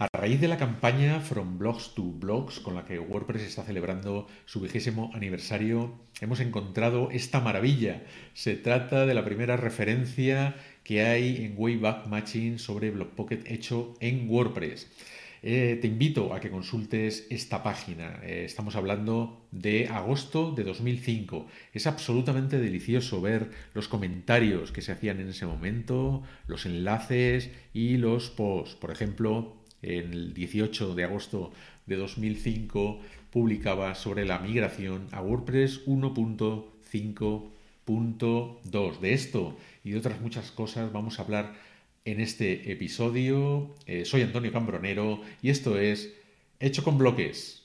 A raíz de la campaña From Blogs to Blogs, con la que WordPress está celebrando su vigésimo aniversario, hemos encontrado esta maravilla. Se trata de la primera referencia que hay en Wayback Matching sobre Blockpocket hecho en WordPress. Eh, te invito a que consultes esta página. Eh, estamos hablando de agosto de 2005. Es absolutamente delicioso ver los comentarios que se hacían en ese momento, los enlaces y los posts. Por ejemplo, el 18 de agosto de 2005 publicaba sobre la migración a WordPress 1.5.2. De esto y de otras muchas cosas vamos a hablar en este episodio. Eh, soy Antonio Cambronero y esto es Hecho con Bloques.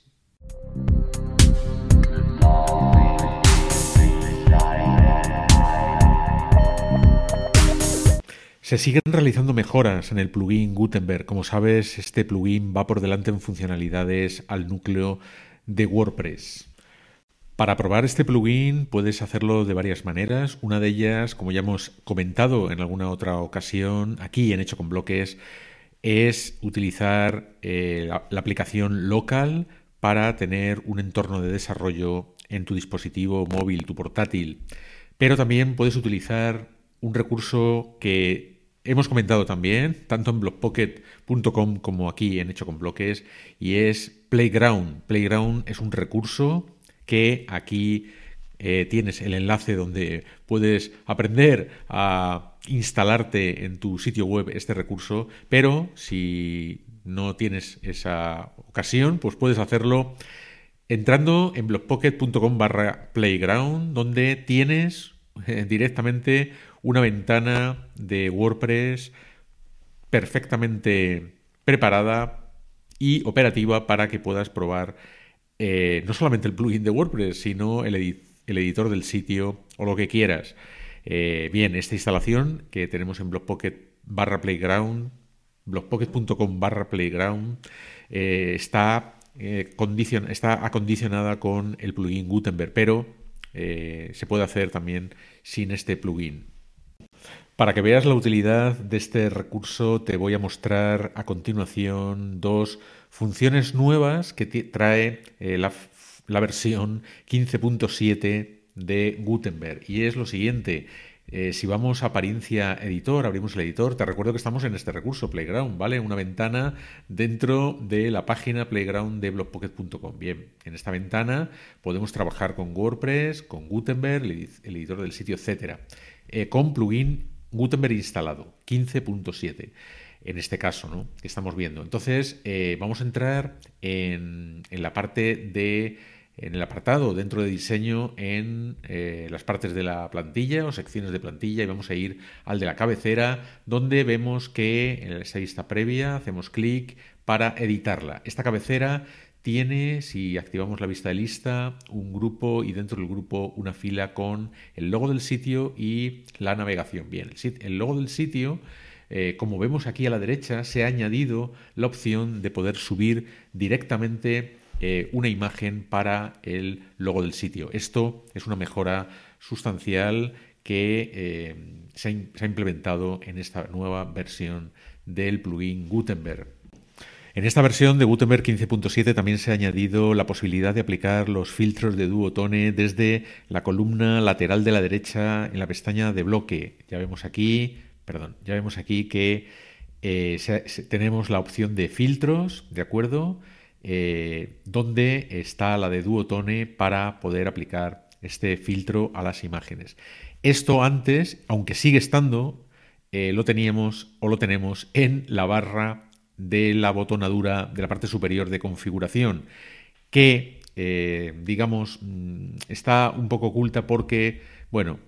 Se siguen realizando mejoras en el plugin Gutenberg. Como sabes, este plugin va por delante en funcionalidades al núcleo de WordPress. Para probar este plugin puedes hacerlo de varias maneras. Una de ellas, como ya hemos comentado en alguna otra ocasión, aquí en Hecho con Bloques, es utilizar eh, la, la aplicación local para tener un entorno de desarrollo en tu dispositivo móvil, tu portátil. Pero también puedes utilizar un recurso que hemos comentado también, tanto en blogpocket.com como aquí en Hecho con Bloques, y es Playground. Playground es un recurso que aquí eh, tienes el enlace donde puedes aprender a instalarte en tu sitio web este recurso, pero si no tienes esa ocasión, pues puedes hacerlo entrando en blogpocket.com barra playground, donde tienes eh, directamente una ventana de WordPress perfectamente preparada y operativa para que puedas probar eh, no solamente el plugin de WordPress, sino el, editor del sitio o lo que quieras. Eh, bien, esta instalación que tenemos en Blogpocket barra Playground, blogpocket.com barra Playground, eh, está, está acondicionada con el plugin Gutenberg, pero se puede hacer también sin este plugin. Para que veas la utilidad de este recurso, te voy a mostrar a continuación dos funciones nuevas que trae eh, la, versión 15.7 de Gutenberg. Y es lo siguiente. Eh, si vamos a apariencia editor, abrimos el editor, te recuerdo que estamos en este recurso, Playground, ¿vale? Una ventana dentro de la página playground de blogpocket.com. Bien, en esta ventana podemos trabajar con WordPress, con Gutenberg, el, editor del sitio, etcétera, eh, con plugin Gutenberg instalado, 15.7 en este caso, ¿no? Que estamos viendo. Entonces, eh, vamos a entrar en, la parte de, en el apartado dentro de diseño, en eh, las partes de la plantilla o secciones de plantilla y vamos a ir al de la cabecera, donde vemos que en esta lista previa hacemos clic para editarla. Esta cabecera tiene, si activamos la vista de lista, un grupo y dentro del grupo una fila con el logo del sitio y la navegación. Bien, el logo del sitio eh, como vemos aquí a la derecha, se ha añadido la opción de poder subir directamente eh, una imagen para el logo del sitio. Esto es una mejora sustancial que eh, se, ha, implementado en esta nueva versión del plugin Gutenberg. En esta versión de Gutenberg 15.7 también se ha añadido la posibilidad de aplicar los filtros de duotone desde la columna lateral de la derecha en la pestaña de bloque. Ya vemos aquí perdón, ya vemos aquí que eh, tenemos la opción de filtros, ¿de acuerdo? Eh, donde está la de Duotone para poder aplicar este filtro a las imágenes. Esto antes, aunque sigue estando, eh, lo teníamos o lo tenemos en la barra de la botonadura de la parte superior de configuración, que digamos mm, está un poco oculta porque, bueno,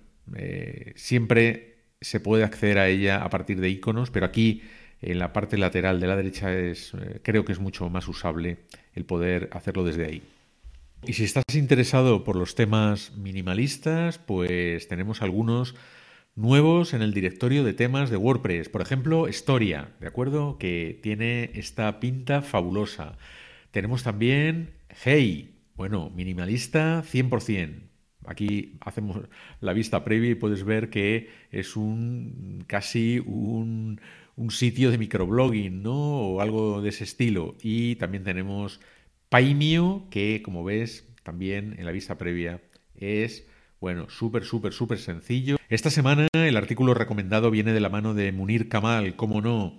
siempre se puede acceder a ella a partir de iconos, pero aquí en la parte lateral de la derecha es, eh, creo que es mucho más usable el poder hacerlo desde ahí. Y si estás interesado por los temas minimalistas, pues tenemos algunos nuevos en el directorio de temas de WordPress. Por ejemplo, Historia, ¿de acuerdo? Que tiene esta pinta fabulosa. Tenemos también Hey, bueno, minimalista 100%. Aquí hacemos la vista previa y puedes ver que es un casi un, un sitio de microblogging, ¿no? O algo de ese estilo. Y también tenemos Paimio, que como ves, también en la vista previa es, bueno, súper, súper, súper sencillo. Esta semana el artículo recomendado viene de la mano de Munir Kamal, cómo no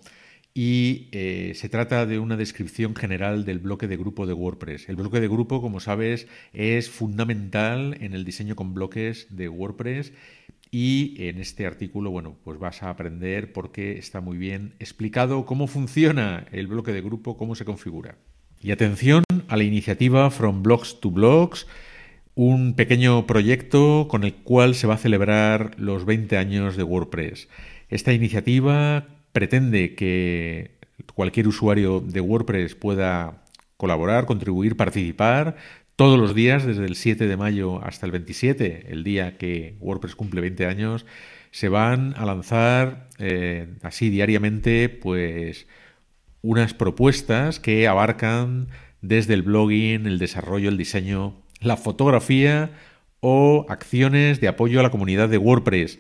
y eh, se trata de una descripción general del bloque de grupo de WordPress. El bloque de grupo, como sabes, es fundamental en el diseño con bloques de WordPress y en este artículo, bueno, pues vas a aprender porque está muy bien explicado cómo funciona el bloque de grupo, cómo se configura. Y atención a la iniciativa From Blogs to Blogs, un pequeño proyecto con el cual se va a celebrar los 20 años de WordPress. Esta iniciativa pretende que cualquier usuario de WordPress pueda colaborar, contribuir, participar todos los días, desde el 7 de mayo hasta el 27, el día que WordPress cumple 20 años, se van a lanzar eh, así diariamente, pues unas propuestas que abarcan desde el blogging, el desarrollo, el diseño, la fotografía o acciones de apoyo a la comunidad de WordPress.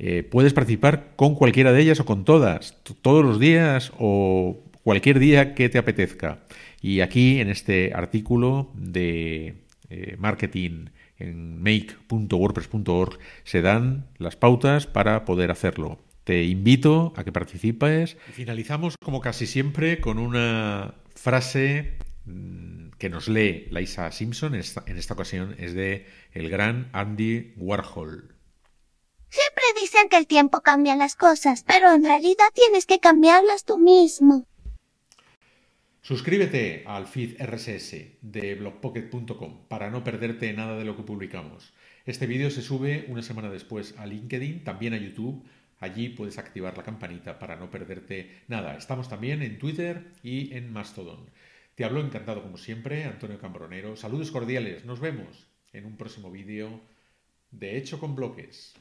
Eh, puedes participar con cualquiera de ellas o con todas, todos los días o cualquier día que te apetezca. Y aquí en este artículo de eh, marketing en make.wordpress.org se dan las pautas para poder hacerlo. Te invito a que participes. Y finalizamos, como casi siempre, con una frase mm, que nos lee Laisa Simpson. en esta ocasión es de el gran Andy Warhol. Siempre dicen que el tiempo cambia las cosas, pero en realidad tienes que cambiarlas tú mismo. Suscríbete al feed RSS de blogpocket.com para no perderte nada de lo que publicamos. Este vídeo se sube una semana después a LinkedIn, también a YouTube. Allí puedes activar la campanita para no perderte nada. Estamos también en Twitter y en Mastodon. Te hablo encantado como siempre, Antonio Cambronero. Saludos cordiales. Nos vemos en un próximo vídeo de Hecho con Bloques.